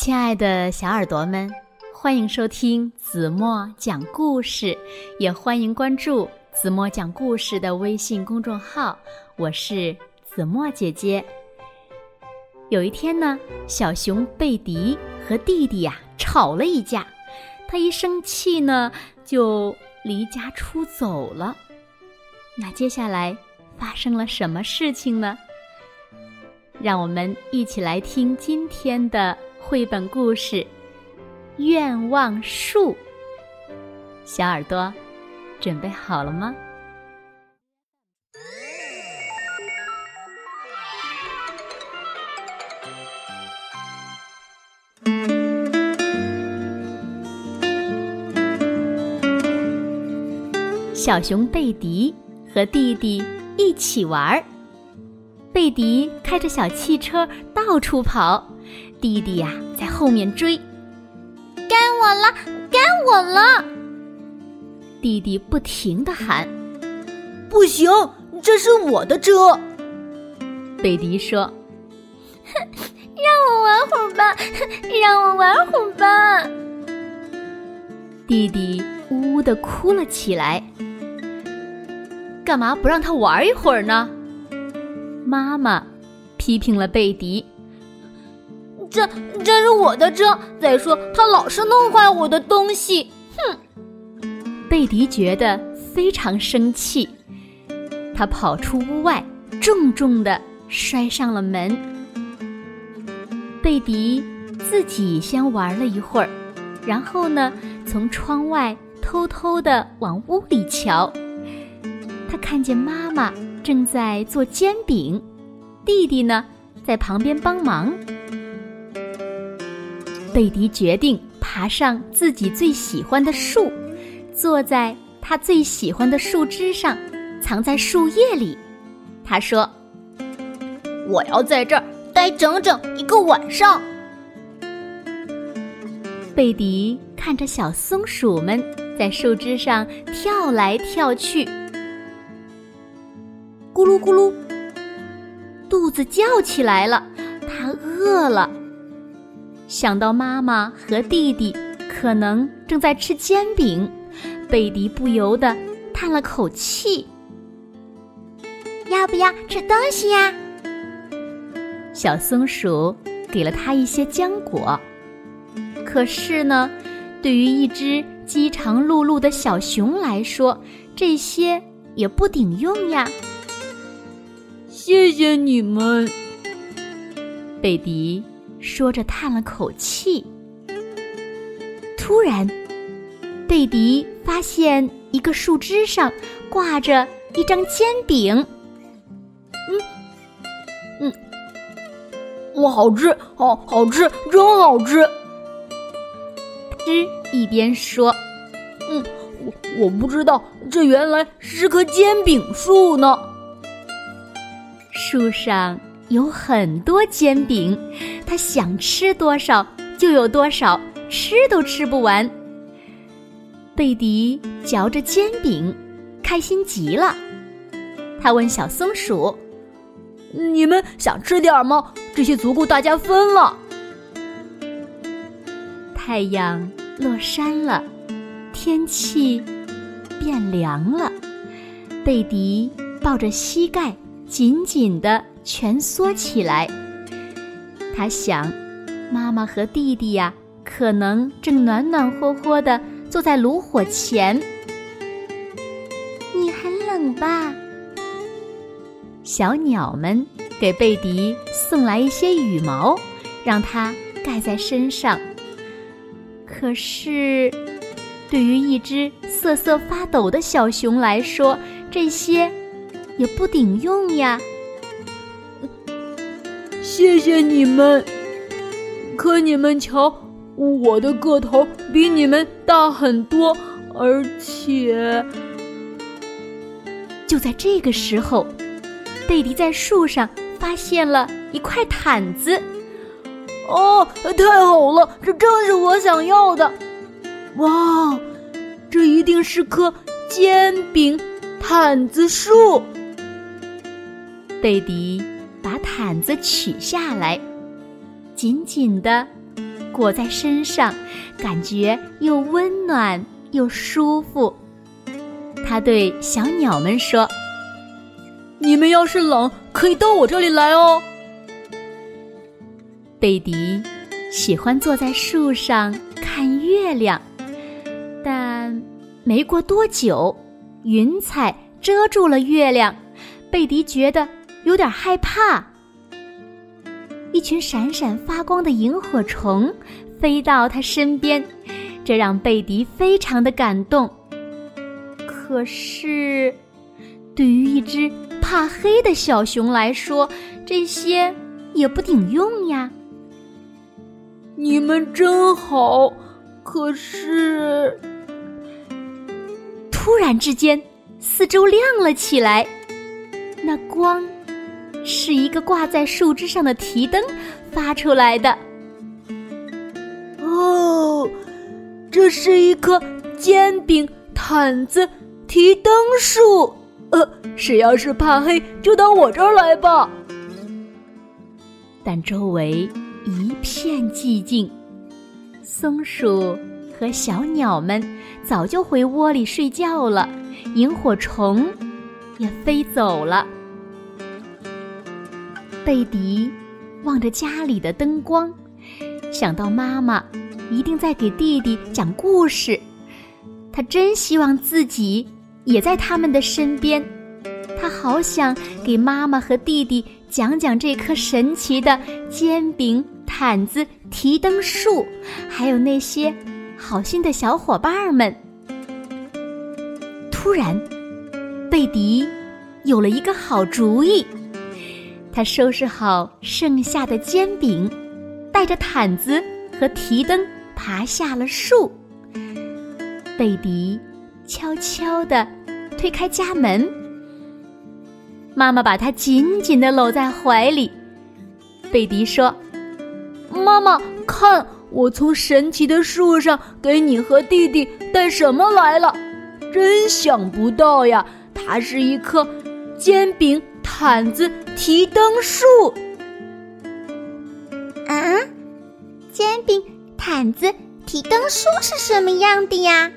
亲爱的小耳朵们，欢迎收听子墨讲故事，也欢迎关注子墨讲故事的微信公众号。我是子墨姐姐。有一天呢，小熊贝迪和弟弟呀吵了一架，他一生气呢就离家出走了。那接下来发生了什么事情呢？让我们一起来听今天的。绘本故事《愿望树》，小耳朵准备好了吗？小熊贝迪和弟弟一起玩儿，贝迪开着小汽车到处跑。弟弟呀，在后面追，该我了，该我了！弟弟不停的喊：“不行，这是我的车。”贝迪说：“哼，让我玩会儿吧，让我玩会儿吧。”弟弟呜呜的哭了起来。干嘛不让他玩一会儿呢？妈妈批评了贝迪。这这是我的车。再说他老是弄坏我的东西，哼！贝迪觉得非常生气，他跑出屋外，重重的摔上了门。贝迪自己先玩了一会儿，然后呢，从窗外偷偷的往屋里瞧。他看见妈妈正在做煎饼，弟弟呢在旁边帮忙。贝迪决定爬上自己最喜欢的树，坐在他最喜欢的树枝上，藏在树叶里。他说：“我要在这儿待整整一个晚上。”贝迪看着小松鼠们在树枝上跳来跳去，咕噜咕噜，肚子叫起来了，它饿了。想到妈妈和弟弟可能正在吃煎饼，贝迪不由得叹了口气。要不要吃东西呀？小松鼠给了他一些浆果。可是呢，对于一只饥肠辘辘的小熊来说，这些也不顶用呀。谢谢你们，贝迪。说着，叹了口气。突然，贝迪发现一个树枝上挂着一张煎饼。嗯嗯，哇好吃，好好吃，真好吃。枝一边说：“嗯，我我不知道，这原来是棵煎饼树呢。”树上。有很多煎饼，他想吃多少就有多少，吃都吃不完。贝迪嚼着煎饼，开心极了。他问小松鼠：“你们想吃点吗？这些足够大家分了。”太阳落山了，天气变凉了。贝迪抱着膝盖，紧紧的。蜷缩起来，他想，妈妈和弟弟呀，可能正暖暖和和的坐在炉火前。你很冷吧？小鸟们给贝迪送来一些羽毛，让它盖在身上。可是，对于一只瑟瑟发抖的小熊来说，这些也不顶用呀。谢谢你们，可你们瞧，我的个头比你们大很多，而且……就在这个时候，贝迪在树上发现了一块毯子。哦，太好了，这正是我想要的！哇，这一定是棵煎饼毯子树。贝迪。把毯子取下来，紧紧地裹在身上，感觉又温暖又舒服。他对小鸟们说：“你们要是冷，可以到我这里来哦。”贝迪喜欢坐在树上看月亮，但没过多久，云彩遮住了月亮，贝迪觉得有点害怕。一群闪闪发光的萤火虫飞到他身边，这让贝迪非常的感动。可是，对于一只怕黑的小熊来说，这些也不顶用呀。你们真好，可是，突然之间，四周亮了起来，那光。是一个挂在树枝上的提灯发出来的。哦，这是一棵煎饼、毯子、提灯树。呃，谁要是怕黑，就到我这儿来吧。但周围一片寂静，松鼠和小鸟们早就回窝里睡觉了，萤火虫也飞走了。贝迪望着家里的灯光，想到妈妈一定在给弟弟讲故事，他真希望自己也在他们的身边。他好想给妈妈和弟弟讲讲这棵神奇的煎饼、毯子、提灯树，还有那些好心的小伙伴们。突然，贝迪有了一个好主意。他收拾好剩下的煎饼，带着毯子和提灯爬下了树。贝迪悄悄地推开家门，妈妈把他紧紧地搂在怀里。贝迪说：“妈妈，看我从神奇的树上给你和弟弟带什么来了！真想不到呀，它是一颗煎饼。”毯子、提灯树。啊，煎饼、毯子、提灯树是什么样的呀？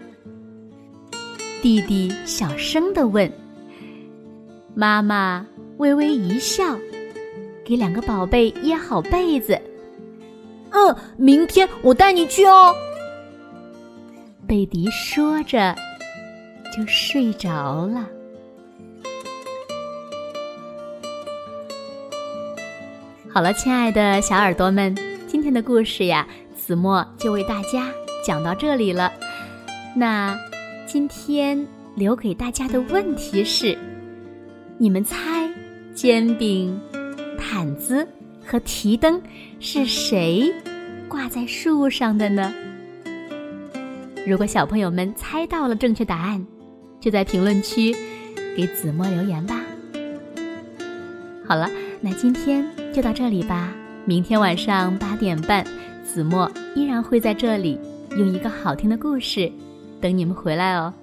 弟弟小声的问。妈妈微微一笑，给两个宝贝掖好被子。嗯，明天我带你去哦。贝迪说着，就睡着了。好了，亲爱的小耳朵们，今天的故事呀，子墨就为大家讲到这里了。那今天留给大家的问题是：你们猜煎饼、毯子和提灯是谁挂在树上的呢？如果小朋友们猜到了正确答案，就在评论区给子墨留言吧。好了，那今天。就到这里吧，明天晚上八点半，子墨依然会在这里用一个好听的故事等你们回来哦。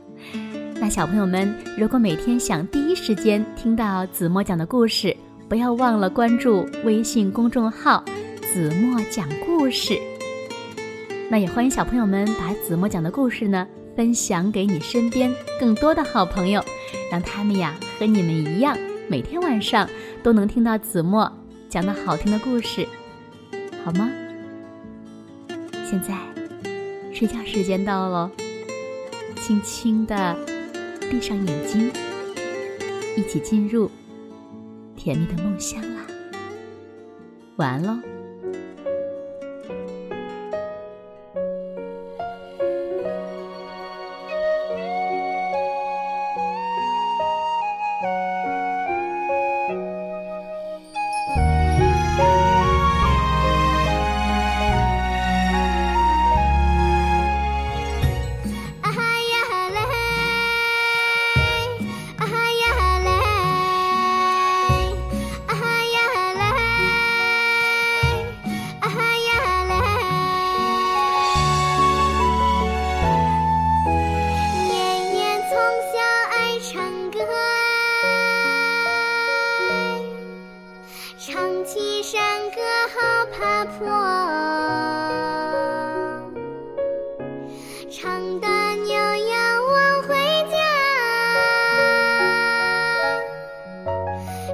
那小朋友们，如果每天想第一时间听到子墨讲的故事，不要忘了关注微信公众号“子墨讲故事”。那也欢迎小朋友们把子墨讲的故事呢分享给你身边更多的好朋友，让他们呀和你们一样，每天晚上都能听到子墨。讲的好听的故事，好吗？现在睡觉时间到了，轻轻的闭上眼睛，一起进入甜蜜的梦乡啦。晚安喽。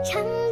成。